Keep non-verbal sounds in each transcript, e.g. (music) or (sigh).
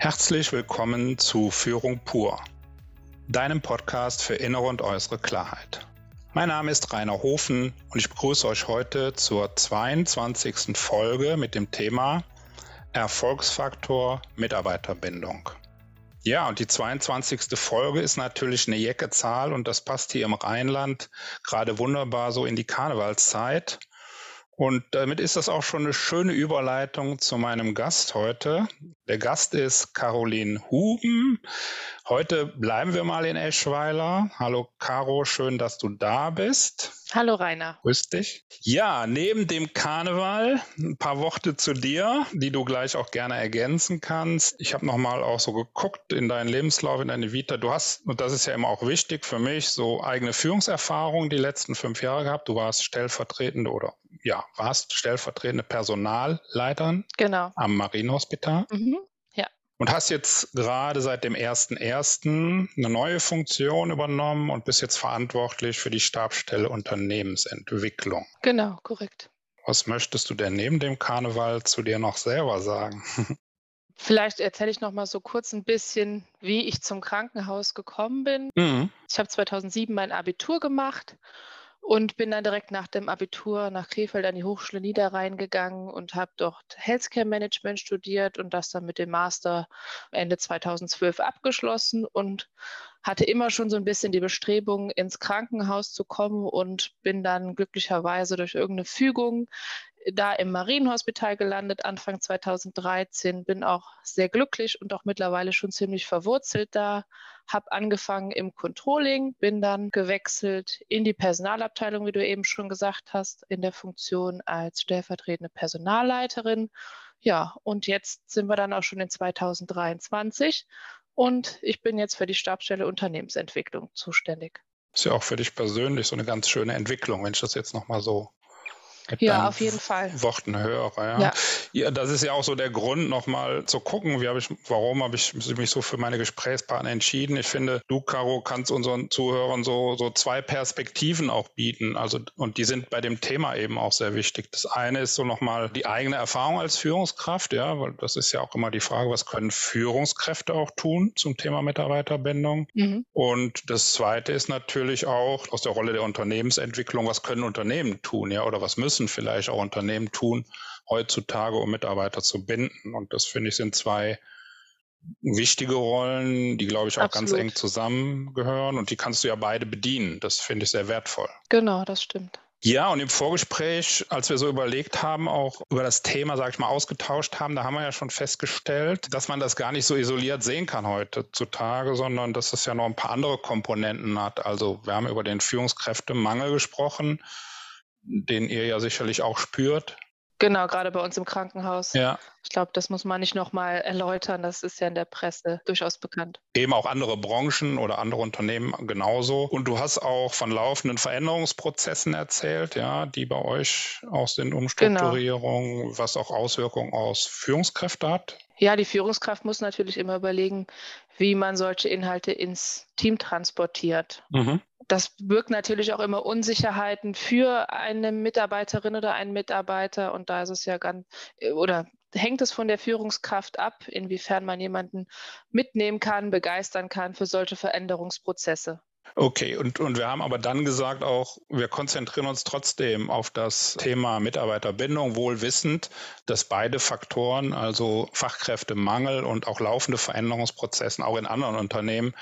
Herzlich willkommen zu Führung pur, deinem Podcast für innere und äußere Klarheit. Mein Name ist Rainer Hofen und ich begrüße euch heute zur 22. Folge mit dem Thema Erfolgsfaktor Mitarbeiterbindung. Ja, und die 22. Folge ist natürlich eine Jecke Zahl und das passt hier im Rheinland gerade wunderbar so in die Karnevalszeit. Und damit ist das auch schon eine schöne Überleitung zu meinem Gast heute. Der Gast ist Caroline Huben. Heute bleiben wir mal in Eschweiler. Hallo Caro, schön, dass du da bist. Hallo Rainer. Grüß dich. Ja, neben dem Karneval ein paar Worte zu dir, die du gleich auch gerne ergänzen kannst. Ich habe nochmal auch so geguckt in deinen Lebenslauf, in deine Vita. Du hast, und das ist ja immer auch wichtig für mich, so eigene Führungserfahrung die letzten fünf Jahre gehabt. Du warst stellvertretende oder ja, warst stellvertretende Personalleiterin genau. am Marienhospital. Mhm. Und hast jetzt gerade seit dem 1.1. eine neue Funktion übernommen und bist jetzt verantwortlich für die Stabsstelle Unternehmensentwicklung. Genau, korrekt. Was möchtest du denn neben dem Karneval zu dir noch selber sagen? (laughs) Vielleicht erzähle ich noch mal so kurz ein bisschen, wie ich zum Krankenhaus gekommen bin. Mhm. Ich habe 2007 mein Abitur gemacht und bin dann direkt nach dem Abitur nach Krefeld an die Hochschule Niederrhein gegangen und habe dort Healthcare Management studiert und das dann mit dem Master Ende 2012 abgeschlossen und hatte immer schon so ein bisschen die Bestrebung, ins Krankenhaus zu kommen und bin dann glücklicherweise durch irgendeine Fügung da im Marienhospital gelandet, Anfang 2013. Bin auch sehr glücklich und auch mittlerweile schon ziemlich verwurzelt da. Habe angefangen im Controlling, bin dann gewechselt in die Personalabteilung, wie du eben schon gesagt hast, in der Funktion als stellvertretende Personalleiterin. Ja, und jetzt sind wir dann auch schon in 2023 und ich bin jetzt für die Stabstelle Unternehmensentwicklung zuständig. Ist ja auch für dich persönlich so eine ganz schöne Entwicklung, wenn ich das jetzt nochmal so ja, auf jeden Fall. Worten höre. Ja. ja. Ja. das ist ja auch so der Grund, nochmal zu gucken, wie habe ich, warum habe ich mich so für meine Gesprächspartner entschieden. Ich finde, du, Caro, kannst unseren Zuhörern so, so zwei Perspektiven auch bieten. Also, und die sind bei dem Thema eben auch sehr wichtig. Das eine ist so nochmal die eigene Erfahrung als Führungskraft, ja, weil das ist ja auch immer die Frage, was können Führungskräfte auch tun zum Thema Mitarbeiterbindung? Mhm. Und das zweite ist natürlich auch aus der Rolle der Unternehmensentwicklung, was können Unternehmen tun, ja, oder was müssen müssen vielleicht auch Unternehmen tun heutzutage, um Mitarbeiter zu binden. Und das finde ich sind zwei wichtige Rollen, die, glaube ich, auch Absolut. ganz eng zusammengehören. Und die kannst du ja beide bedienen. Das finde ich sehr wertvoll. Genau, das stimmt. Ja, und im Vorgespräch, als wir so überlegt haben, auch über das Thema, sag ich mal, ausgetauscht haben, da haben wir ja schon festgestellt, dass man das gar nicht so isoliert sehen kann heutzutage, sondern dass es ja noch ein paar andere Komponenten hat. Also wir haben über den Führungskräftemangel gesprochen den ihr ja sicherlich auch spürt. Genau, gerade bei uns im Krankenhaus. Ja. Ich glaube, das muss man nicht nochmal erläutern. Das ist ja in der Presse durchaus bekannt. Eben auch andere Branchen oder andere Unternehmen genauso. Und du hast auch von laufenden Veränderungsprozessen erzählt, ja, die bei euch auch sind, Umstrukturierung, genau. was auch Auswirkungen aus Führungskräften hat. Ja, die Führungskraft muss natürlich immer überlegen, wie man solche Inhalte ins Team transportiert. Mhm das birgt natürlich auch immer Unsicherheiten für eine Mitarbeiterin oder einen Mitarbeiter. Und da ist es ja ganz, oder hängt es von der Führungskraft ab, inwiefern man jemanden mitnehmen kann, begeistern kann für solche Veränderungsprozesse. Okay, und, und wir haben aber dann gesagt auch, wir konzentrieren uns trotzdem auf das Thema Mitarbeiterbindung, wohl wissend, dass beide Faktoren, also Fachkräftemangel und auch laufende Veränderungsprozessen auch in anderen Unternehmen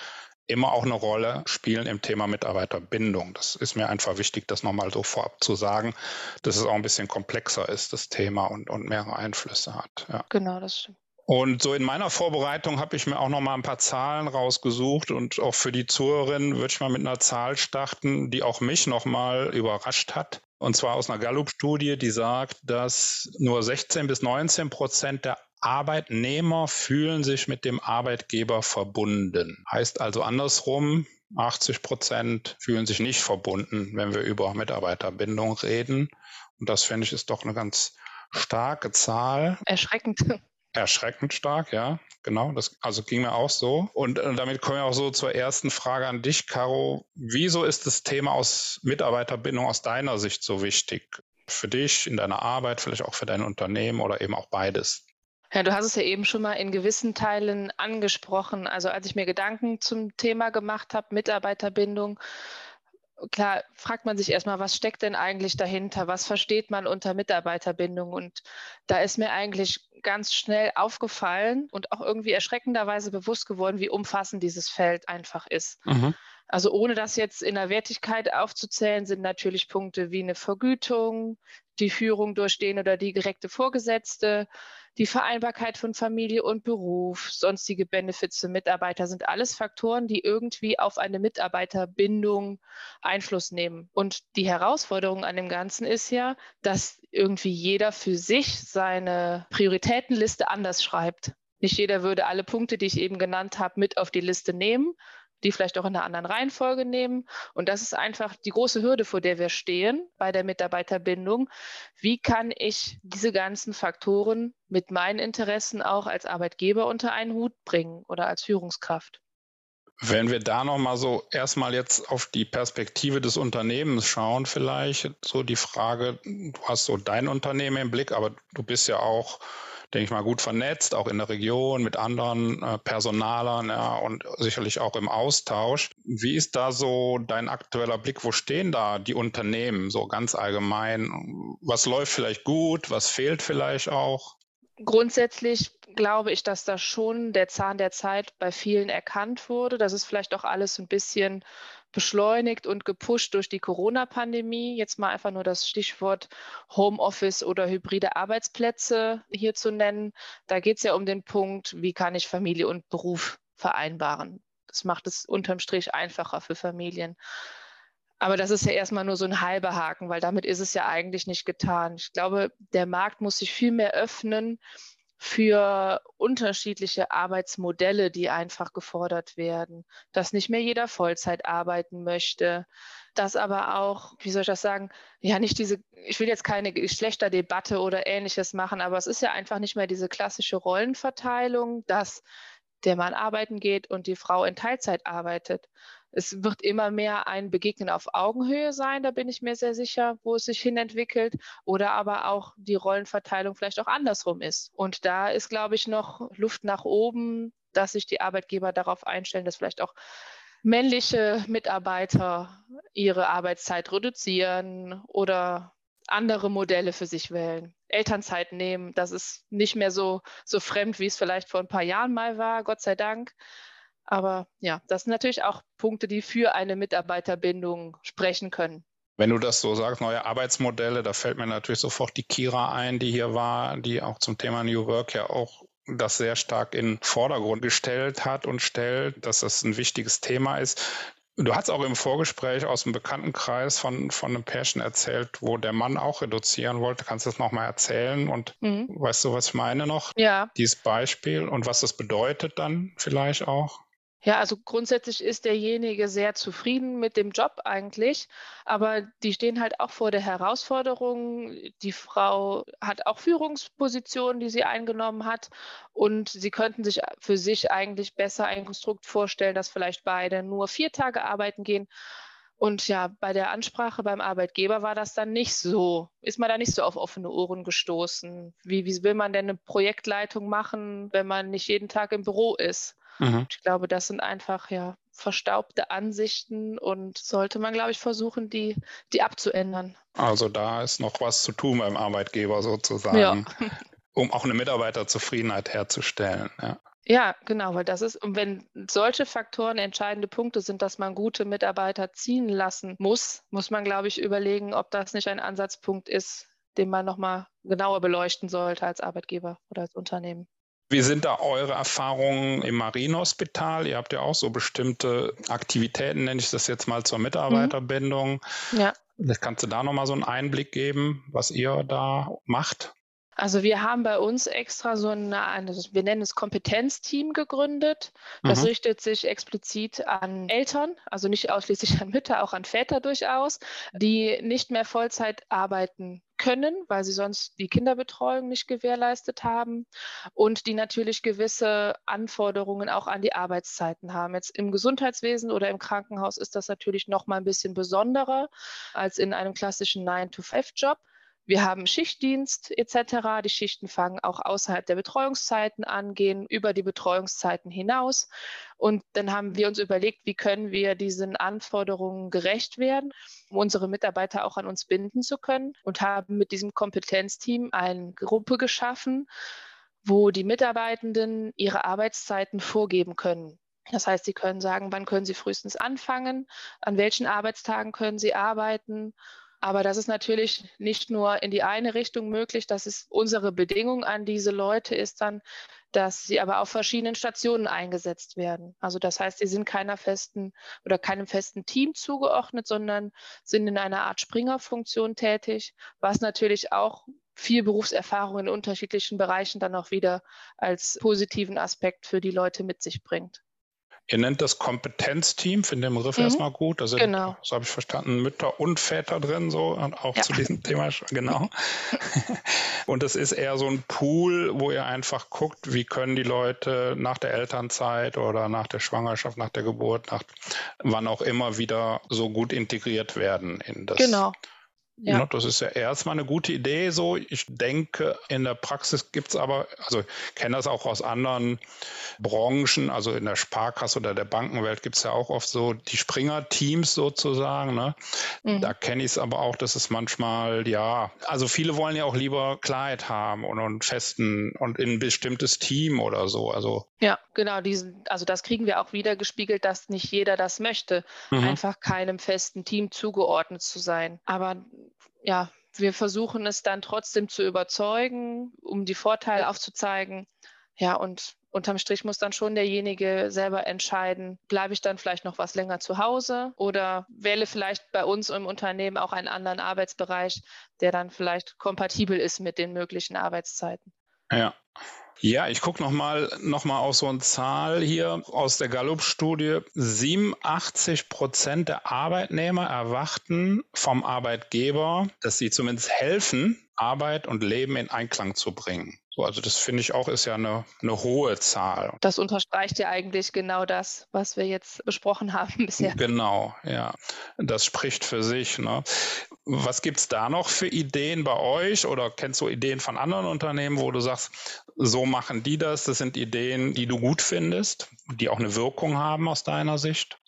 immer auch eine Rolle spielen im Thema Mitarbeiterbindung. Das ist mir einfach wichtig, das nochmal so vorab zu sagen, dass es auch ein bisschen komplexer ist, das Thema und, und mehrere Einflüsse hat. Ja. Genau, das stimmt. Und so in meiner Vorbereitung habe ich mir auch noch mal ein paar Zahlen rausgesucht und auch für die Zuhörerinnen würde ich mal mit einer Zahl starten, die auch mich noch mal überrascht hat. Und zwar aus einer Gallup-Studie, die sagt, dass nur 16 bis 19 Prozent der Arbeitnehmer fühlen sich mit dem Arbeitgeber verbunden. Heißt also andersrum, 80 Prozent fühlen sich nicht verbunden, wenn wir über Mitarbeiterbindung reden. Und das finde ich ist doch eine ganz starke Zahl. Erschreckend. Erschreckend stark, ja, genau. Das also ging mir auch so. Und äh, damit kommen wir auch so zur ersten Frage an dich, Caro. Wieso ist das Thema aus Mitarbeiterbindung aus deiner Sicht so wichtig? Für dich, in deiner Arbeit, vielleicht auch für dein Unternehmen oder eben auch beides? Ja, du hast es ja eben schon mal in gewissen Teilen angesprochen. Also als ich mir Gedanken zum Thema gemacht habe, Mitarbeiterbindung, klar fragt man sich erstmal, was steckt denn eigentlich dahinter? Was versteht man unter Mitarbeiterbindung? Und da ist mir eigentlich ganz schnell aufgefallen und auch irgendwie erschreckenderweise bewusst geworden, wie umfassend dieses Feld einfach ist. Mhm. Also ohne das jetzt in der Wertigkeit aufzuzählen, sind natürlich Punkte wie eine Vergütung, die Führung durch den oder die direkte Vorgesetzte, die Vereinbarkeit von Familie und Beruf, sonstige Benefits für Mitarbeiter sind alles Faktoren, die irgendwie auf eine Mitarbeiterbindung Einfluss nehmen. Und die Herausforderung an dem Ganzen ist ja, dass irgendwie jeder für sich seine Prioritätenliste anders schreibt. Nicht jeder würde alle Punkte, die ich eben genannt habe, mit auf die Liste nehmen, die vielleicht auch in einer anderen Reihenfolge nehmen. Und das ist einfach die große Hürde, vor der wir stehen bei der Mitarbeiterbindung. Wie kann ich diese ganzen Faktoren mit meinen Interessen auch als Arbeitgeber unter einen Hut bringen oder als Führungskraft? Wenn wir da nochmal so erstmal jetzt auf die Perspektive des Unternehmens schauen, vielleicht so die Frage, du hast so dein Unternehmen im Blick, aber du bist ja auch denke ich mal, gut vernetzt, auch in der Region mit anderen äh, Personalern ja, und sicherlich auch im Austausch. Wie ist da so dein aktueller Blick? Wo stehen da die Unternehmen so ganz allgemein? Was läuft vielleicht gut? Was fehlt vielleicht auch? Grundsätzlich glaube ich, dass da schon der Zahn der Zeit bei vielen erkannt wurde. Das ist vielleicht auch alles ein bisschen beschleunigt und gepusht durch die Corona-Pandemie. Jetzt mal einfach nur das Stichwort Homeoffice oder hybride Arbeitsplätze hier zu nennen. Da geht es ja um den Punkt, wie kann ich Familie und Beruf vereinbaren. Das macht es unterm Strich einfacher für Familien. Aber das ist ja erstmal nur so ein halber Haken, weil damit ist es ja eigentlich nicht getan. Ich glaube, der Markt muss sich viel mehr öffnen für unterschiedliche Arbeitsmodelle, die einfach gefordert werden, dass nicht mehr jeder Vollzeit arbeiten möchte, dass aber auch, wie soll ich das sagen, ja nicht diese, ich will jetzt keine Geschlechterdebatte oder ähnliches machen, aber es ist ja einfach nicht mehr diese klassische Rollenverteilung, dass der Mann arbeiten geht und die Frau in Teilzeit arbeitet, es wird immer mehr ein Begegnen auf Augenhöhe sein, da bin ich mir sehr sicher, wo es sich hin entwickelt. Oder aber auch die Rollenverteilung vielleicht auch andersrum ist. Und da ist, glaube ich, noch Luft nach oben, dass sich die Arbeitgeber darauf einstellen, dass vielleicht auch männliche Mitarbeiter ihre Arbeitszeit reduzieren oder andere Modelle für sich wählen. Elternzeit nehmen, das ist nicht mehr so, so fremd, wie es vielleicht vor ein paar Jahren mal war, Gott sei Dank. Aber ja, das sind natürlich auch Punkte, die für eine Mitarbeiterbindung sprechen können. Wenn du das so sagst, neue Arbeitsmodelle, da fällt mir natürlich sofort die Kira ein, die hier war, die auch zum Thema New Work ja auch das sehr stark in Vordergrund gestellt hat und stellt, dass das ein wichtiges Thema ist. Du hast auch im Vorgespräch aus dem Bekanntenkreis von, von einem Pärchen erzählt, wo der Mann auch reduzieren wollte. Kannst du das nochmal erzählen? Und mhm. weißt du, was ich meine noch? Ja. Dieses Beispiel und was das bedeutet dann vielleicht auch? Ja, also grundsätzlich ist derjenige sehr zufrieden mit dem Job eigentlich, aber die stehen halt auch vor der Herausforderung. Die Frau hat auch Führungspositionen, die sie eingenommen hat und sie könnten sich für sich eigentlich besser ein Konstrukt vorstellen, dass vielleicht beide nur vier Tage arbeiten gehen. Und ja, bei der Ansprache beim Arbeitgeber war das dann nicht so. Ist man da nicht so auf offene Ohren gestoßen? Wie, wie will man denn eine Projektleitung machen, wenn man nicht jeden Tag im Büro ist? Mhm. Ich glaube, das sind einfach ja verstaubte Ansichten und sollte man, glaube ich, versuchen, die, die abzuändern. Also da ist noch was zu tun beim Arbeitgeber sozusagen, ja. um auch eine Mitarbeiterzufriedenheit herzustellen. Ja. Ja, genau, weil das ist, und wenn solche Faktoren entscheidende Punkte sind, dass man gute Mitarbeiter ziehen lassen muss, muss man, glaube ich, überlegen, ob das nicht ein Ansatzpunkt ist, den man nochmal genauer beleuchten sollte als Arbeitgeber oder als Unternehmen. Wie sind da eure Erfahrungen im Marienhospital? Ihr habt ja auch so bestimmte Aktivitäten, nenne ich das jetzt mal zur Mitarbeiterbindung. Mhm. Ja. Kannst du da nochmal so einen Einblick geben, was ihr da macht? Also wir haben bei uns extra so eine, wir nennen es Kompetenzteam gegründet. Das mhm. richtet sich explizit an Eltern, also nicht ausschließlich an Mütter, auch an Väter durchaus, die nicht mehr Vollzeit arbeiten können, weil sie sonst die Kinderbetreuung nicht gewährleistet haben und die natürlich gewisse Anforderungen auch an die Arbeitszeiten haben. Jetzt im Gesundheitswesen oder im Krankenhaus ist das natürlich noch mal ein bisschen besonderer als in einem klassischen 9-to-5-Job. Wir haben Schichtdienst etc. Die Schichten fangen auch außerhalb der Betreuungszeiten an, gehen über die Betreuungszeiten hinaus. Und dann haben wir uns überlegt, wie können wir diesen Anforderungen gerecht werden, um unsere Mitarbeiter auch an uns binden zu können und haben mit diesem Kompetenzteam eine Gruppe geschaffen, wo die Mitarbeitenden ihre Arbeitszeiten vorgeben können. Das heißt, sie können sagen, wann können sie frühestens anfangen, an welchen Arbeitstagen können sie arbeiten aber das ist natürlich nicht nur in die eine Richtung möglich. Das ist unsere Bedingung an diese Leute ist dann, dass sie aber auf verschiedenen Stationen eingesetzt werden. Also das heißt, sie sind keiner festen oder keinem festen Team zugeordnet, sondern sind in einer Art Springerfunktion tätig, was natürlich auch viel Berufserfahrung in unterschiedlichen Bereichen dann auch wieder als positiven Aspekt für die Leute mit sich bringt. Ihr nennt das Kompetenzteam, finde den Begriff mhm. erstmal gut. Da sind, genau. so habe ich verstanden, Mütter und Väter drin, so auch ja. zu diesem Thema, genau. (laughs) und es ist eher so ein Pool, wo ihr einfach guckt, wie können die Leute nach der Elternzeit oder nach der Schwangerschaft, nach der Geburt, nach wann auch immer wieder so gut integriert werden in das. Genau. Ja. Ne, das ist ja erstmal eine gute Idee so. Ich denke, in der Praxis gibt es aber, also ich kenne das auch aus anderen Branchen, also in der Sparkasse oder der Bankenwelt gibt es ja auch oft so die Springer-Teams sozusagen. Ne? Mhm. Da kenne ich es aber auch, dass es manchmal, ja, also viele wollen ja auch lieber Klarheit haben und, und festen und in ein bestimmtes Team oder so. Also ja, genau, diesen, also das kriegen wir auch wieder gespiegelt, dass nicht jeder das möchte, mhm. einfach keinem festen Team zugeordnet zu sein. Aber ja, wir versuchen es dann trotzdem zu überzeugen, um die Vorteile aufzuzeigen. Ja, und unterm Strich muss dann schon derjenige selber entscheiden, bleibe ich dann vielleicht noch was länger zu Hause oder wähle vielleicht bei uns im Unternehmen auch einen anderen Arbeitsbereich, der dann vielleicht kompatibel ist mit den möglichen Arbeitszeiten. Ja, ja, ich gucke nochmal noch mal auf so eine Zahl hier aus der Gallup-Studie. 87 Prozent der Arbeitnehmer erwarten vom Arbeitgeber, dass sie zumindest helfen, Arbeit und Leben in Einklang zu bringen. So, also das finde ich auch ist ja eine, eine hohe Zahl. Das unterstreicht ja eigentlich genau das, was wir jetzt besprochen haben bisher. Genau, ja. Das spricht für sich. Ne? Was gibt es da noch für Ideen bei euch oder kennst du Ideen von anderen Unternehmen, wo du sagst, so machen die das, das sind Ideen, die du gut findest, die auch eine Wirkung haben aus deiner Sicht?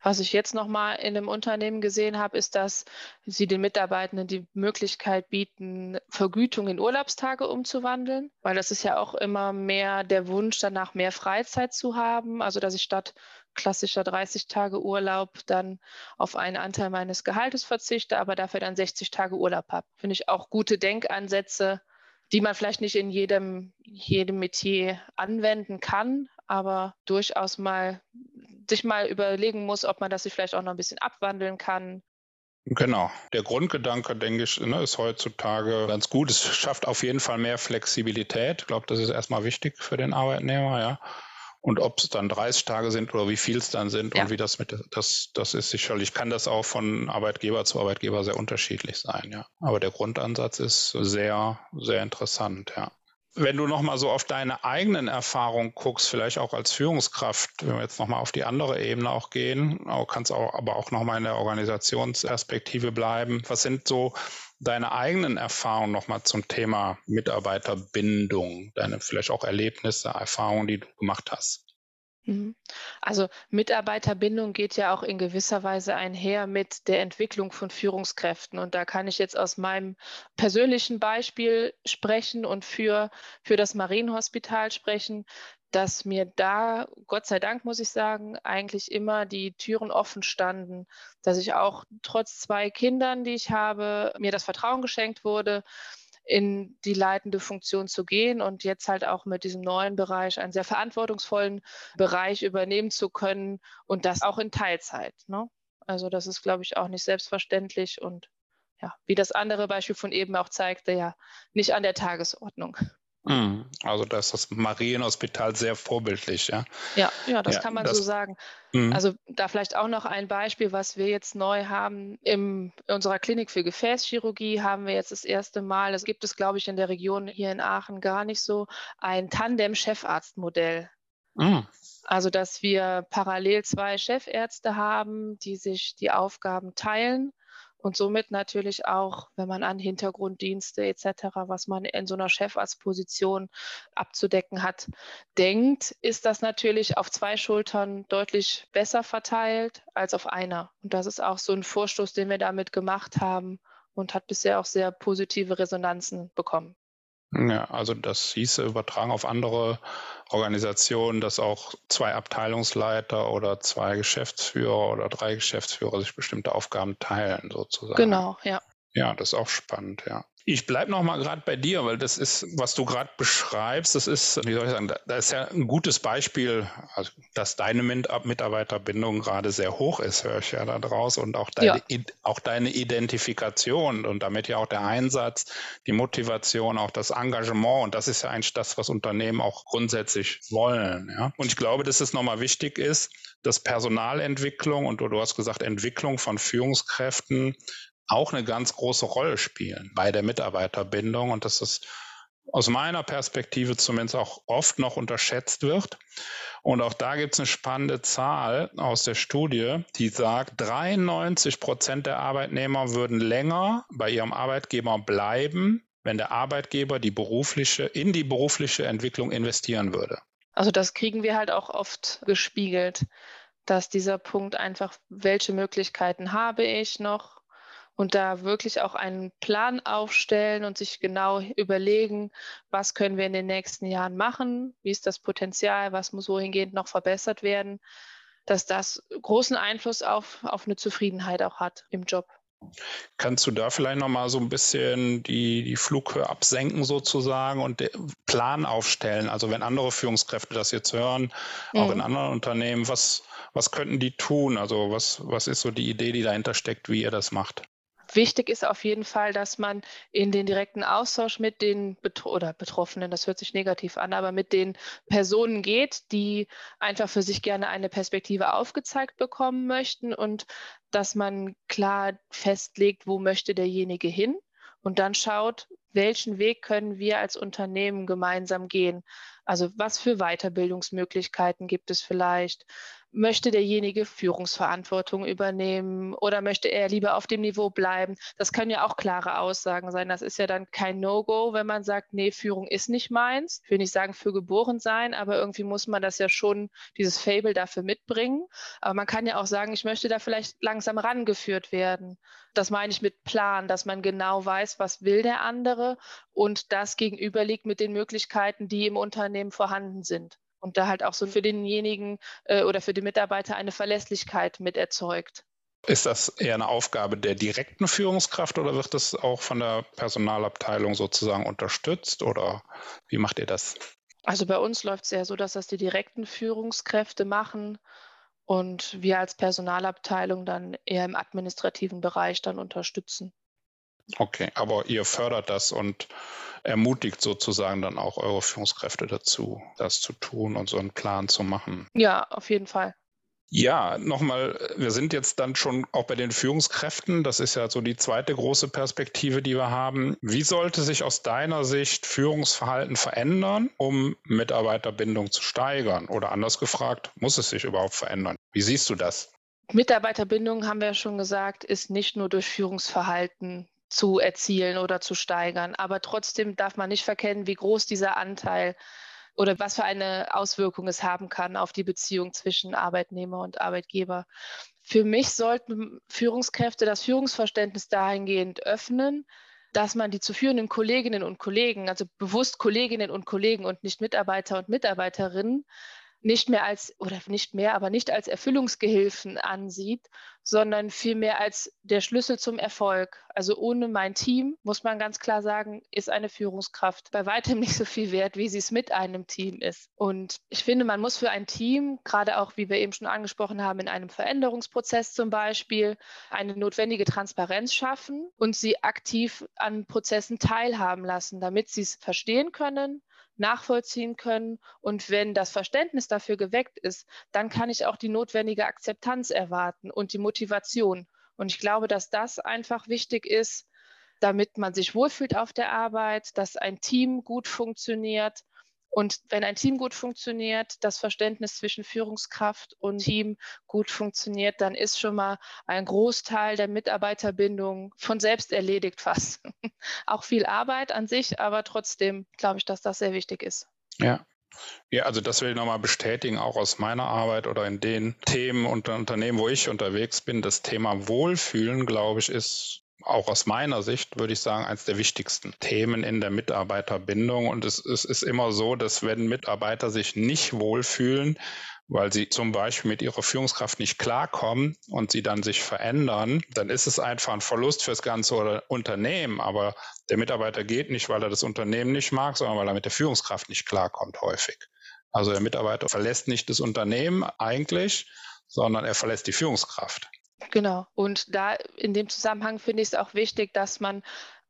Was ich jetzt nochmal in einem Unternehmen gesehen habe, ist, dass sie den Mitarbeitenden die Möglichkeit bieten, Vergütung in Urlaubstage umzuwandeln, weil das ist ja auch immer mehr der Wunsch, danach mehr Freizeit zu haben. Also, dass ich statt klassischer 30 Tage Urlaub dann auf einen Anteil meines Gehaltes verzichte, aber dafür dann 60 Tage Urlaub habe. Finde ich auch gute Denkansätze, die man vielleicht nicht in jedem, jedem Metier anwenden kann, aber durchaus mal sich mal überlegen muss, ob man das sich vielleicht auch noch ein bisschen abwandeln kann. Genau. Der Grundgedanke, denke ich, ne, ist heutzutage ganz gut. Es schafft auf jeden Fall mehr Flexibilität. Ich glaube, das ist erstmal wichtig für den Arbeitnehmer, ja. Und ob es dann 30 Tage sind oder wie viel es dann sind ja. und wie das mit das, das ist sicherlich, kann das auch von Arbeitgeber zu Arbeitgeber sehr unterschiedlich sein, ja. Aber der Grundansatz ist sehr, sehr interessant, ja. Wenn du nochmal so auf deine eigenen Erfahrungen guckst, vielleicht auch als Führungskraft, wenn wir jetzt nochmal auf die andere Ebene auch gehen, kannst auch, aber auch nochmal in der Organisationsperspektive bleiben. Was sind so deine eigenen Erfahrungen nochmal zum Thema Mitarbeiterbindung, deine vielleicht auch Erlebnisse, Erfahrungen, die du gemacht hast? Mhm. Also Mitarbeiterbindung geht ja auch in gewisser Weise einher mit der Entwicklung von Führungskräften. Und da kann ich jetzt aus meinem persönlichen Beispiel sprechen und für, für das Marienhospital sprechen, dass mir da, Gott sei Dank muss ich sagen, eigentlich immer die Türen offen standen, dass ich auch trotz zwei Kindern, die ich habe, mir das Vertrauen geschenkt wurde, in die leitende Funktion zu gehen und jetzt halt auch mit diesem neuen Bereich einen sehr verantwortungsvollen Bereich übernehmen zu können und das auch in Teilzeit. Ne? Also das ist, glaube ich, auch nicht selbstverständlich und ja, wie das andere Beispiel von eben auch zeigte, ja, nicht an der Tagesordnung. Mhm. Also da ist das Marienhospital sehr vorbildlich, ja. Ja, ja, das ja, kann man das, so sagen. Mh. Also da vielleicht auch noch ein Beispiel, was wir jetzt neu haben. in unserer Klinik für Gefäßchirurgie haben wir jetzt das erste Mal, das gibt es, glaube ich, in der Region hier in Aachen gar nicht so, ein Tandem-Chefarztmodell. Mhm. Also, dass wir parallel zwei Chefärzte haben, die sich die Aufgaben teilen und somit natürlich auch, wenn man an Hintergrunddienste etc., was man in so einer Chefarztposition abzudecken hat, denkt, ist das natürlich auf zwei Schultern deutlich besser verteilt als auf einer. Und das ist auch so ein Vorstoß, den wir damit gemacht haben und hat bisher auch sehr positive Resonanzen bekommen. Ja, also das hieße übertragen auf andere Organisationen, dass auch zwei Abteilungsleiter oder zwei Geschäftsführer oder drei Geschäftsführer sich bestimmte Aufgaben teilen, sozusagen. Genau, ja. Ja, das ist auch spannend, ja. Ich bleibe noch mal gerade bei dir, weil das ist, was du gerade beschreibst, das ist, wie soll ich sagen, da ist ja ein gutes Beispiel, also, dass deine Mitarbeiterbindung gerade sehr hoch ist, höre ich ja da draus und auch deine, ja. auch deine Identifikation und damit ja auch der Einsatz, die Motivation, auch das Engagement und das ist ja eigentlich das, was Unternehmen auch grundsätzlich wollen. Ja? Und ich glaube, dass es nochmal wichtig ist, dass Personalentwicklung und du hast gesagt Entwicklung von Führungskräften auch eine ganz große Rolle spielen bei der Mitarbeiterbindung und dass es aus meiner Perspektive zumindest auch oft noch unterschätzt wird. Und auch da gibt es eine spannende Zahl aus der Studie, die sagt, 93 Prozent der Arbeitnehmer würden länger bei ihrem Arbeitgeber bleiben, wenn der Arbeitgeber die berufliche, in die berufliche Entwicklung investieren würde. Also das kriegen wir halt auch oft gespiegelt, dass dieser Punkt einfach, welche Möglichkeiten habe ich noch, und da wirklich auch einen Plan aufstellen und sich genau überlegen, was können wir in den nächsten Jahren machen, wie ist das Potenzial, was muss wohingehend noch verbessert werden, dass das großen Einfluss auf, auf eine Zufriedenheit auch hat im Job. Kannst du da vielleicht nochmal so ein bisschen die, die Flughöhe absenken sozusagen und den Plan aufstellen? Also wenn andere Führungskräfte das jetzt hören, auch mhm. in anderen Unternehmen, was, was könnten die tun? Also was, was ist so die Idee, die dahinter steckt, wie ihr das macht? Wichtig ist auf jeden Fall, dass man in den direkten Austausch mit den Betro oder Betroffenen, das hört sich negativ an, aber mit den Personen geht, die einfach für sich gerne eine Perspektive aufgezeigt bekommen möchten und dass man klar festlegt, wo möchte derjenige hin und dann schaut, welchen Weg können wir als Unternehmen gemeinsam gehen. Also was für Weiterbildungsmöglichkeiten gibt es vielleicht? möchte derjenige Führungsverantwortung übernehmen oder möchte er lieber auf dem Niveau bleiben? Das können ja auch klare Aussagen sein. Das ist ja dann kein No-Go, wenn man sagt, nee, Führung ist nicht meins. Ich will nicht sagen für geboren sein, aber irgendwie muss man das ja schon, dieses Fable dafür mitbringen. Aber man kann ja auch sagen, ich möchte da vielleicht langsam rangeführt werden. Das meine ich mit Plan, dass man genau weiß, was will der andere und das gegenüberliegt mit den Möglichkeiten, die im Unternehmen vorhanden sind und da halt auch so für denjenigen äh, oder für die Mitarbeiter eine Verlässlichkeit mit erzeugt. Ist das eher eine Aufgabe der direkten Führungskraft oder wird das auch von der Personalabteilung sozusagen unterstützt oder wie macht ihr das? Also bei uns läuft es eher so, dass das die direkten Führungskräfte machen und wir als Personalabteilung dann eher im administrativen Bereich dann unterstützen. Okay, aber ihr fördert das und ermutigt sozusagen dann auch eure Führungskräfte dazu, das zu tun und so einen Plan zu machen. Ja, auf jeden Fall. Ja, nochmal, wir sind jetzt dann schon auch bei den Führungskräften. Das ist ja so die zweite große Perspektive, die wir haben. Wie sollte sich aus deiner Sicht Führungsverhalten verändern, um Mitarbeiterbindung zu steigern? Oder anders gefragt, muss es sich überhaupt verändern? Wie siehst du das? Mitarbeiterbindung, haben wir ja schon gesagt, ist nicht nur durch Führungsverhalten zu erzielen oder zu steigern. Aber trotzdem darf man nicht verkennen, wie groß dieser Anteil oder was für eine Auswirkung es haben kann auf die Beziehung zwischen Arbeitnehmer und Arbeitgeber. Für mich sollten Führungskräfte das Führungsverständnis dahingehend öffnen, dass man die zu führenden Kolleginnen und Kollegen, also bewusst Kolleginnen und Kollegen und nicht Mitarbeiter und Mitarbeiterinnen, nicht mehr als, oder nicht mehr, aber nicht als Erfüllungsgehilfen ansieht, sondern vielmehr als der Schlüssel zum Erfolg. Also ohne mein Team, muss man ganz klar sagen, ist eine Führungskraft bei weitem nicht so viel wert, wie sie es mit einem Team ist. Und ich finde, man muss für ein Team, gerade auch, wie wir eben schon angesprochen haben, in einem Veränderungsprozess zum Beispiel, eine notwendige Transparenz schaffen und sie aktiv an Prozessen teilhaben lassen, damit sie es verstehen können, nachvollziehen können. Und wenn das Verständnis dafür geweckt ist, dann kann ich auch die notwendige Akzeptanz erwarten und die Motivation. Und ich glaube, dass das einfach wichtig ist, damit man sich wohlfühlt auf der Arbeit, dass ein Team gut funktioniert Und wenn ein Team gut funktioniert, das Verständnis zwischen Führungskraft und Team gut funktioniert, dann ist schon mal ein Großteil der Mitarbeiterbindung von selbst erledigt fast. (laughs) Auch viel Arbeit an sich, aber trotzdem glaube ich, dass das sehr wichtig ist. Ja, ja, also das will ich nochmal bestätigen, auch aus meiner Arbeit oder in den Themen und Unternehmen, wo ich unterwegs bin. Das Thema Wohlfühlen, glaube ich, ist auch aus meiner Sicht, würde ich sagen, eines der wichtigsten Themen in der Mitarbeiterbindung. Und es, es ist immer so, dass wenn Mitarbeiter sich nicht wohlfühlen, weil sie zum Beispiel mit ihrer Führungskraft nicht klarkommen und sie dann sich verändern, dann ist es einfach ein Verlust fürs ganze Unternehmen. Aber der Mitarbeiter geht nicht, weil er das Unternehmen nicht mag, sondern weil er mit der Führungskraft nicht klarkommt häufig. Also der Mitarbeiter verlässt nicht das Unternehmen eigentlich, sondern er verlässt die Führungskraft. Genau. Und da in dem Zusammenhang finde ich es auch wichtig, dass man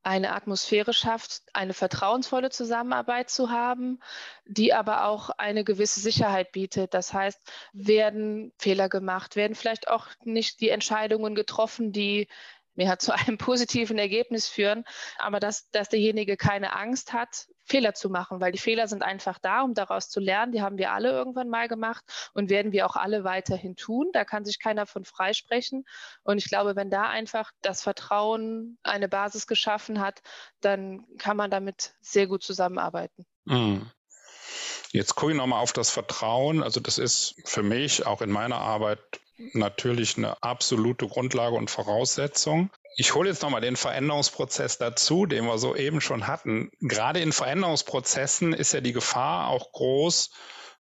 eine Atmosphäre schafft, eine vertrauensvolle Zusammenarbeit zu haben, die aber auch eine gewisse Sicherheit bietet. Das heißt, werden Fehler gemacht, werden vielleicht auch nicht die Entscheidungen getroffen, die mehr zu einem positiven Ergebnis führen, aber dass, dass derjenige keine Angst hat, Fehler zu machen, weil die Fehler sind einfach da, um daraus zu lernen. Die haben wir alle irgendwann mal gemacht und werden wir auch alle weiterhin tun. Da kann sich keiner von freisprechen. Und ich glaube, wenn da einfach das Vertrauen eine Basis geschaffen hat, dann kann man damit sehr gut zusammenarbeiten. Mhm. Jetzt gucke ich nochmal auf das Vertrauen. Also das ist für mich auch in meiner Arbeit natürlich eine absolute Grundlage und Voraussetzung. Ich hole jetzt nochmal den Veränderungsprozess dazu, den wir soeben schon hatten. Gerade in Veränderungsprozessen ist ja die Gefahr auch groß,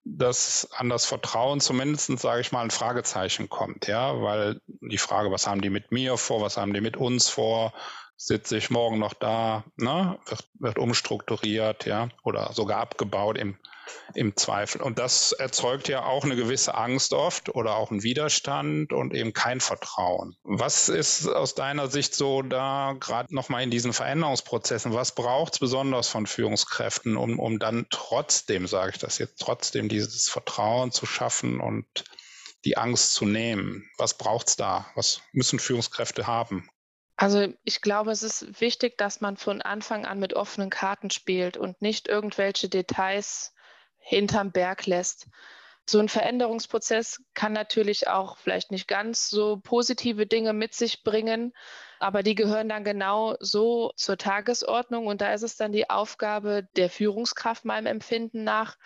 dass an das Vertrauen zumindest, sage ich mal, ein Fragezeichen kommt, ja, weil die Frage, was haben die mit mir vor, was haben die mit uns vor, sitze ich morgen noch da, ne, wird, wird umstrukturiert, ja, oder sogar abgebaut im im Zweifel. Und das erzeugt ja auch eine gewisse Angst oft oder auch einen Widerstand und eben kein Vertrauen. Was ist aus deiner Sicht so da gerade nochmal in diesen Veränderungsprozessen? Was braucht es besonders von Führungskräften, um, um dann trotzdem, sage ich das jetzt, trotzdem dieses Vertrauen zu schaffen und die Angst zu nehmen? Was braucht es da? Was müssen Führungskräfte haben? Also ich glaube, es ist wichtig, dass man von Anfang an mit offenen Karten spielt und nicht irgendwelche Details hinterm Berg lässt. So ein Veränderungsprozess kann natürlich auch vielleicht nicht ganz so positive Dinge mit sich bringen, aber die gehören dann genau so zur Tagesordnung und da ist es dann die Aufgabe der Führungskraft meinem Empfinden nach,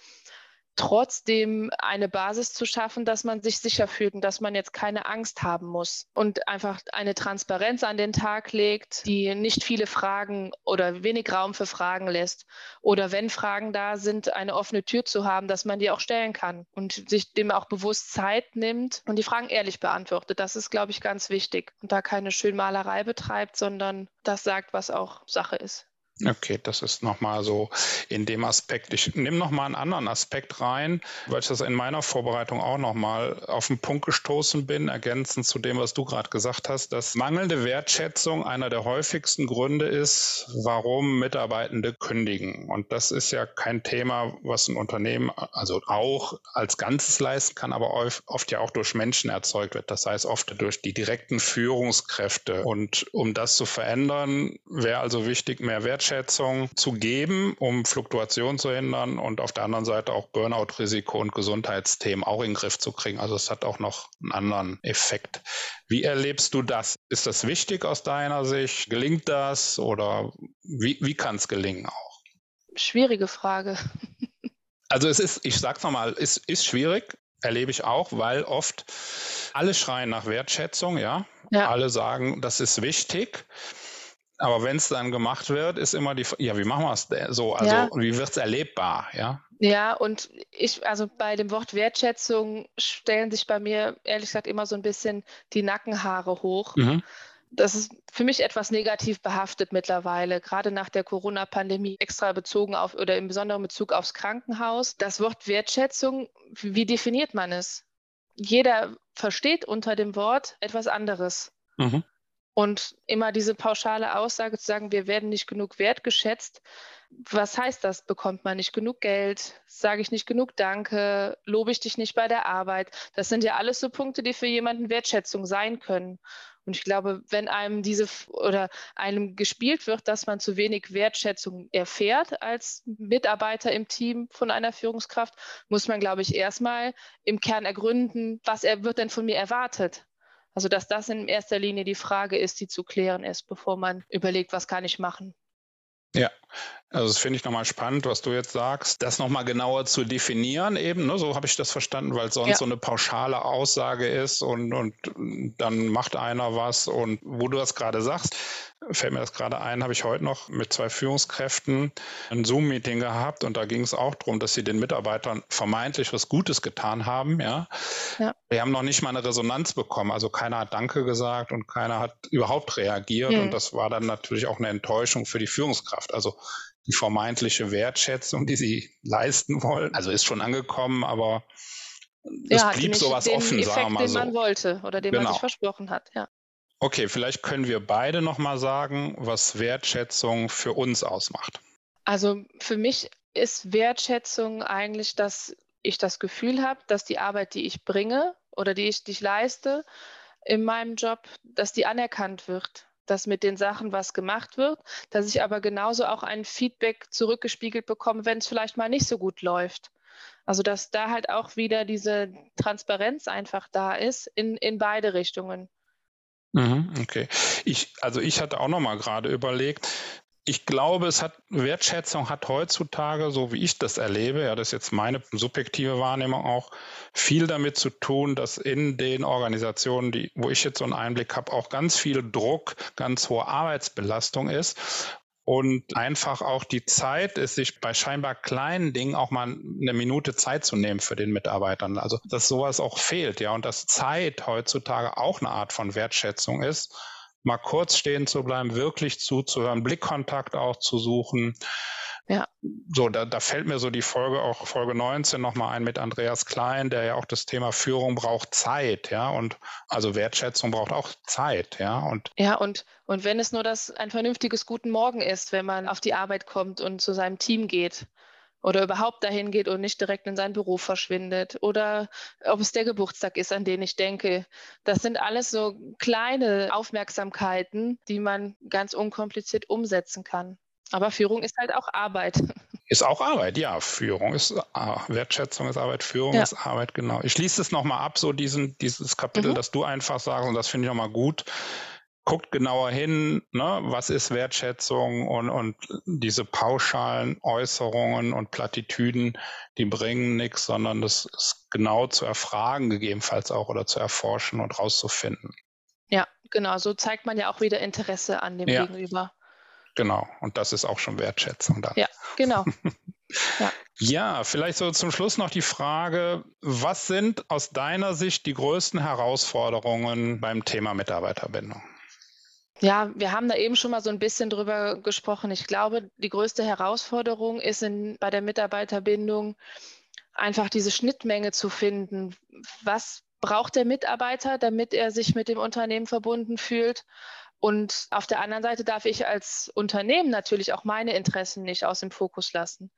trotzdem eine Basis zu schaffen, dass man sich sicher fühlt und dass man jetzt keine Angst haben muss und einfach eine Transparenz an den Tag legt, die nicht viele Fragen oder wenig Raum für Fragen lässt. Oder wenn Fragen da sind, eine offene Tür zu haben, dass man die auch stellen kann und sich dem auch bewusst Zeit nimmt und die Fragen ehrlich beantwortet. Das ist, glaube ich, ganz wichtig und da keine Schönmalerei betreibt, sondern das sagt, was auch Sache ist. Okay, das ist nochmal so in dem Aspekt. Ich nehme nochmal einen anderen Aspekt rein, weil ich das in meiner Vorbereitung auch nochmal auf den Punkt gestoßen bin, ergänzend zu dem, was du gerade gesagt hast, dass mangelnde Wertschätzung einer der häufigsten Gründe ist, warum Mitarbeitende kündigen. Und das ist ja kein Thema, was ein Unternehmen also auch als Ganzes leisten kann, aber oft ja auch durch Menschen erzeugt wird. Das heißt oft durch die direkten Führungskräfte. Und um das zu verändern, wäre also wichtig, mehr Wertschätzung Wertschätzung zu geben, um Fluktuation zu hindern und auf der anderen Seite auch Burnout-Risiko und Gesundheitsthemen auch in den Griff zu kriegen. Also es hat auch noch einen anderen Effekt. Wie erlebst du das? Ist das wichtig aus deiner Sicht? Gelingt das oder wie, wie kann es gelingen auch? Schwierige Frage. (laughs) Also es ist, ich sag's nochmal, es ist schwierig, erlebe ich auch, weil oft alle schreien nach Wertschätzung, ja. ja. Alle sagen, das ist wichtig. Aber wenn es dann gemacht wird, ist immer die, ja, wie machen wir es so? Also, ja. wie wird es erlebbar, ja? Ja, und ich, also bei dem Wort Wertschätzung stellen sich bei mir ehrlich gesagt immer so ein bisschen die Nackenhaare hoch. Mhm. Das ist für mich etwas negativ behaftet mittlerweile, gerade nach der Corona-Pandemie, extra bezogen auf oder im besonderen Bezug aufs Krankenhaus. Das Wort Wertschätzung, wie definiert man es? Jeder versteht unter dem Wort etwas anderes. Mhm. Und immer diese pauschale Aussage zu sagen, wir werden nicht genug wertgeschätzt. Was heißt das? Bekommt man nicht genug Geld? Sage ich nicht genug Danke? Lobe ich dich nicht bei der Arbeit? Das sind ja alles so Punkte, die für jemanden Wertschätzung sein können. Und ich glaube, wenn einem diese oder einem gespielt wird, dass man zu wenig Wertschätzung erfährt als Mitarbeiter im Team von einer Führungskraft, muss man, glaube ich, erstmal im Kern ergründen, was er wird denn von mir erwartet. Also dass das in erster Linie die Frage ist, die zu klären ist, bevor man überlegt, was kann ich machen. Ja, also das finde ich nochmal spannend, was du jetzt sagst, das nochmal genauer zu definieren eben, ne? so habe ich das verstanden, weil sonst ja. so eine pauschale Aussage ist und, und dann macht einer was und wo du das gerade sagst, fällt mir das gerade ein, habe ich heute noch mit zwei Führungskräften ein Zoom-Meeting gehabt und da ging es auch darum, dass sie den Mitarbeitern vermeintlich was Gutes getan haben. Ja? ja. Wir haben noch nicht mal eine Resonanz bekommen. Also keiner hat Danke gesagt und keiner hat überhaupt reagiert. Mhm. Und das war dann natürlich auch eine Enttäuschung für die Führungskraft. Also die vermeintliche Wertschätzung, die sie leisten wollen, also ist schon angekommen, aber es ja, blieb sowas offen, Effekt, sagen wir mal so. Den man wollte oder den genau. man sich versprochen hat, ja. Okay, vielleicht können wir beide nochmal sagen, was Wertschätzung für uns ausmacht. Also für mich ist Wertschätzung eigentlich, dass ich das Gefühl habe, dass die Arbeit, die ich bringe oder die ich, die leiste in meinem Job, dass die anerkannt wird, dass mit den Sachen was gemacht wird, dass ich aber genauso auch ein Feedback zurückgespiegelt bekomme, wenn es vielleicht mal nicht so gut läuft. Also dass da halt auch wieder diese Transparenz einfach da ist in, in beide Richtungen. Mhm, okay. Ich, also ich hatte auch noch mal gerade überlegt, ich glaube, es hat Wertschätzung hat heutzutage, so wie ich das erlebe, ja, das ist jetzt meine subjektive Wahrnehmung auch, viel damit zu tun, dass in den Organisationen, die, wo ich jetzt so einen Einblick habe, auch ganz viel Druck, ganz hohe Arbeitsbelastung ist und einfach auch die Zeit ist, sich bei scheinbar kleinen Dingen auch mal eine Minute Zeit zu nehmen für den Mitarbeitern. Also, dass sowas auch fehlt, ja, und dass Zeit heutzutage auch eine Art von Wertschätzung ist, mal kurz stehen zu bleiben, wirklich zuzuhören, Blickkontakt auch zu suchen, ja. So, da, da fällt mir so die Folge, auch Folge 19 nochmal ein mit Andreas Klein, der ja auch das Thema Führung braucht Zeit, ja, und also Wertschätzung braucht auch Zeit, ja. Und ja, und, und wenn es nur das ein vernünftiges Guten Morgen ist, wenn man auf die Arbeit kommt und zu seinem Team geht oder überhaupt dahin geht und nicht direkt in sein Beruf verschwindet oder ob es der Geburtstag ist, an den ich denke. Das sind alles so kleine Aufmerksamkeiten, die man ganz unkompliziert umsetzen kann. Aber Führung ist halt auch Arbeit. (laughs) Ist auch Arbeit, ja. Führung ist ah, Wertschätzung ist Arbeit, Führung ja. ist Arbeit, genau. Ich schließe es nochmal ab, so diesen, dieses Kapitel, mhm. das du einfach sagst, und das finde ich nochmal gut. Guckt genauer hin, ne, was ist Wertschätzung und, und diese pauschalen Äußerungen und Plattitüden, die bringen nichts, sondern das ist genau zu erfragen, gegebenenfalls auch oder zu erforschen und rauszufinden. Ja, genau. So zeigt man ja auch wieder Interesse an dem ja. Gegenüber. Genau, und das ist auch schon Wertschätzung da. Ja, genau. (laughs) ja. ja, vielleicht so zum Schluss noch die Frage, was sind aus deiner Sicht die größten Herausforderungen beim Thema Mitarbeiterbindung? Ja, wir haben da eben schon mal so ein bisschen drüber gesprochen. Ich glaube, die größte Herausforderung ist in, bei der Mitarbeiterbindung einfach diese Schnittmenge zu finden. Was braucht der Mitarbeiter, damit er sich mit dem Unternehmen verbunden fühlt? Und auf der anderen Seite darf ich als Unternehmen natürlich auch meine Interessen nicht aus dem Fokus lassen.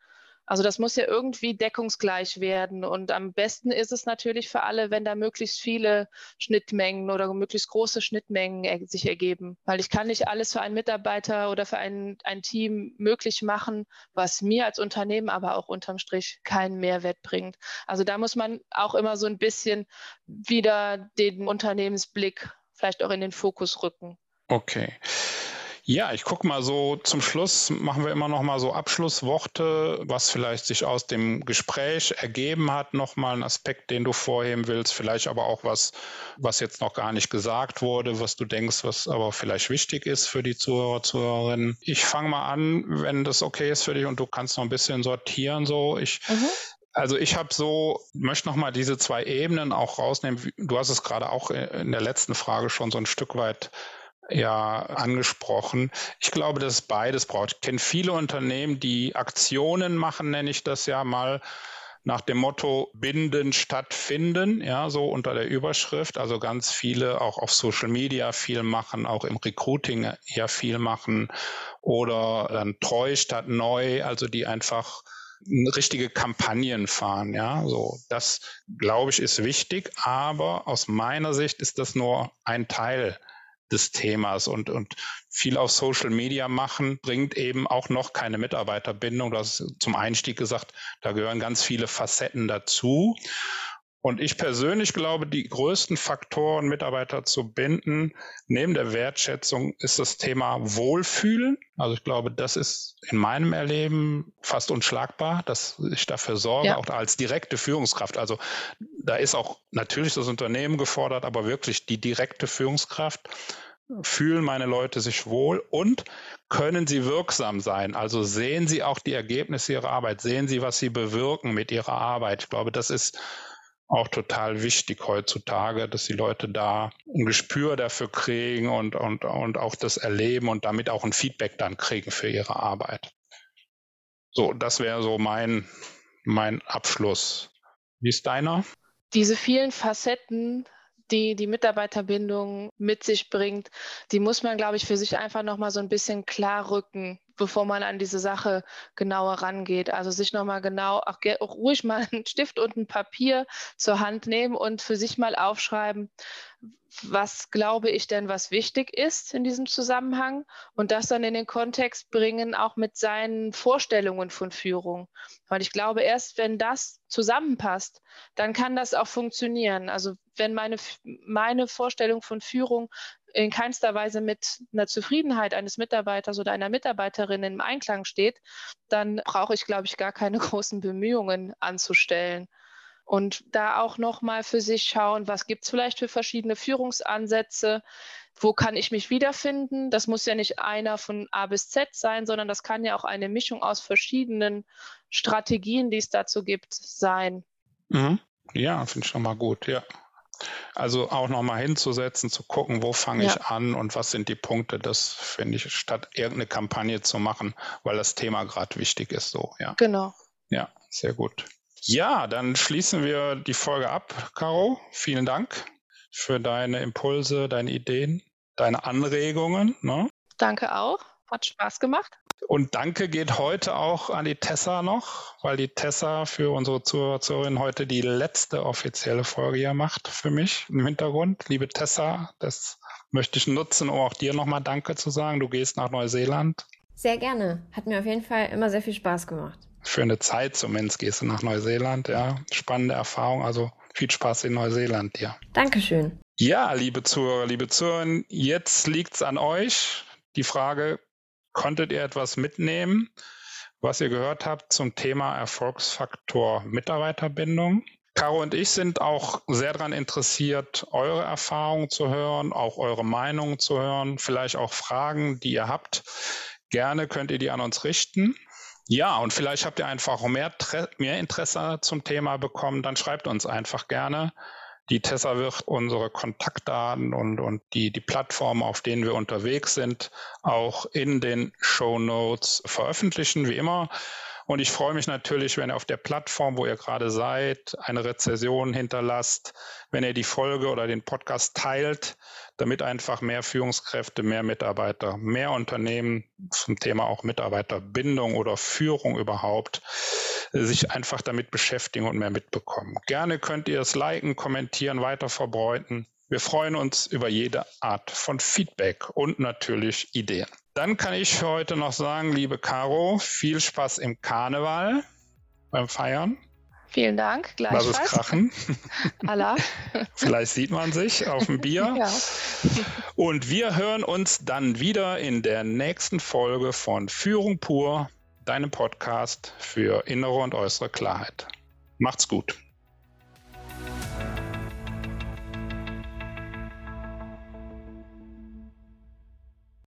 Also das muss ja irgendwie deckungsgleich werden. Und am besten ist es natürlich für alle, wenn da möglichst viele Schnittmengen oder möglichst große Schnittmengen sich ergeben. Weil ich kann nicht alles für einen Mitarbeiter oder für ein, ein Team möglich machen, was mir als Unternehmen aber auch unterm Strich keinen Mehrwert bringt. Also da muss man auch immer so ein bisschen wieder den Unternehmensblick vielleicht auch in den Fokus rücken. Okay. Ja, ich gucke mal so zum Schluss, machen wir immer noch mal so Abschlussworte, was vielleicht sich aus dem Gespräch ergeben hat, noch mal ein Aspekt, den du vorheben willst, vielleicht aber auch was, was jetzt noch gar nicht gesagt wurde, was du denkst, was aber vielleicht wichtig ist für die Zuhörer, Zuhörerinnen. Ich fange mal an, wenn das okay ist für dich und du kannst noch ein bisschen sortieren so. Ich mhm. Also ich habe so, möchte noch mal diese zwei Ebenen auch rausnehmen. Du hast es gerade auch in der letzten Frage schon so ein Stück weit ja angesprochen. Ich glaube, dass es beides braucht. Ich kenne viele Unternehmen, die Aktionen machen, nenne ich das ja mal nach dem Motto binden stattfinden, ja, so unter der Überschrift. Also ganz viele auch auf Social Media viel machen, auch im Recruiting ja viel machen oder dann treu statt neu, also die einfach richtige Kampagnen fahren, ja, so. Das glaube ich ist wichtig, aber aus meiner Sicht ist das nur ein Teil des Themas und, und viel auf Social Media machen bringt eben auch noch keine Mitarbeiterbindung. Das ist zum Einstieg gesagt, da gehören ganz viele Facetten dazu. Und ich persönlich glaube, die größten Faktoren, Mitarbeiter zu binden, neben der Wertschätzung, ist das Thema Wohlfühlen. Also ich glaube, das ist in meinem Erleben fast unschlagbar, dass ich dafür sorge, ja. auch als direkte Führungskraft. Also da ist auch natürlich das Unternehmen gefordert, aber wirklich die direkte Führungskraft. Fühlen meine Leute sich wohl und können sie wirksam sein? Also sehen sie auch die Ergebnisse ihrer Arbeit, sehen sie, was sie bewirken mit ihrer Arbeit. Ich glaube, das ist auch total wichtig heutzutage, dass die Leute da ein Gespür dafür kriegen und, und, und auch das erleben und damit auch ein Feedback dann kriegen für ihre Arbeit. So, das wäre so mein, mein Abschluss. Wie ist deiner? Diese vielen Facetten, die die Mitarbeiterbindung mit sich bringt, die muss man, glaube ich, für sich einfach nochmal so ein bisschen klar rücken bevor man an diese Sache genauer rangeht. Also sich nochmal genau, auch, auch ruhig mal (laughs) einen Stift und ein Papier zur Hand nehmen und für sich mal aufschreiben, was glaube ich denn, was wichtig ist in diesem Zusammenhang und das dann in den Kontext bringen, auch mit seinen Vorstellungen von Führung. Weil ich glaube, erst wenn das zusammenpasst, dann kann das auch funktionieren. Also wenn meine, meine Vorstellung von Führung in keinster Weise mit einer Zufriedenheit eines Mitarbeiters oder einer Mitarbeiterin im Einklang steht, dann brauche ich, glaube ich, gar keine (laughs) großen Bemühungen anzustellen. Und da auch nochmal für sich schauen, was gibt es vielleicht für verschiedene Führungsansätze, wo kann ich mich wiederfinden. Das muss ja nicht einer von A bis Z sein, sondern das kann ja auch eine Mischung aus verschiedenen Strategien, die es dazu gibt, sein. Mhm. Ja, finde ich schon mal gut, ja. Also auch nochmal hinzusetzen, zu gucken, wo fange ja. ich an und was sind die Punkte, das finde ich, statt irgendeine Kampagne zu machen, weil das Thema gerade wichtig ist, so, ja. Genau. Ja, sehr gut. Ja, dann schließen wir die Folge ab, Caro. Vielen Dank für deine Impulse, deine Ideen, deine Anregungen. Ne? Danke auch. Hat Spaß gemacht. Und danke geht heute auch an die Tessa noch, weil die Tessa für unsere Zuhörerin heute die letzte offizielle Folge hier macht für mich im Hintergrund. Liebe Tessa, das möchte ich nutzen, um auch dir nochmal Danke zu sagen. Du gehst nach Neuseeland. Sehr gerne. Hat mir auf jeden Fall immer sehr viel Spaß gemacht. Für eine Zeit zumindest gehst du nach Neuseeland. Ja, spannende Erfahrung. Also viel Spaß in Neuseeland dir. Dankeschön. Ja, liebe Zuhörer, liebe Zuhörer, jetzt liegt es an euch. Die Frage, Konntet ihr etwas mitnehmen, was ihr gehört habt zum Thema Erfolgsfaktor Mitarbeiterbindung? Caro und ich sind auch sehr daran interessiert, eure Erfahrungen zu hören, auch eure Meinungen zu hören, vielleicht auch Fragen, die ihr habt. Gerne könnt ihr die an uns richten. Ja, und vielleicht habt ihr einfach mehr, mehr Interesse zum Thema bekommen, dann schreibt uns einfach gerne die Tessa wird unsere Kontaktdaten und, und die, die Plattformen, auf denen wir unterwegs sind, auch in den Show Notes veröffentlichen, wie immer. Und ich freue mich natürlich, wenn ihr auf der Plattform, wo ihr gerade seid, eine Rezession hinterlasst, wenn ihr die Folge oder den Podcast teilt, damit einfach mehr Führungskräfte, mehr Mitarbeiter, mehr Unternehmen zum Thema auch Mitarbeiterbindung oder Führung überhaupt sich einfach damit beschäftigen und mehr mitbekommen. Gerne könnt ihr es liken, kommentieren, weiter verbreiten. Wir freuen uns über jede Art von Feedback und natürlich Ideen. Dann kann ich für heute noch sagen, liebe Caro, viel Spaß im Karneval beim Feiern. Vielen Dank. Gleichfalls. Lass es krachen. (laughs) Allah. (laughs) Vielleicht sieht man sich auf dem Bier. ja. Und wir hören uns dann wieder in der nächsten Folge von Führung pur deinem Podcast für innere und äußere Klarheit. Macht's gut.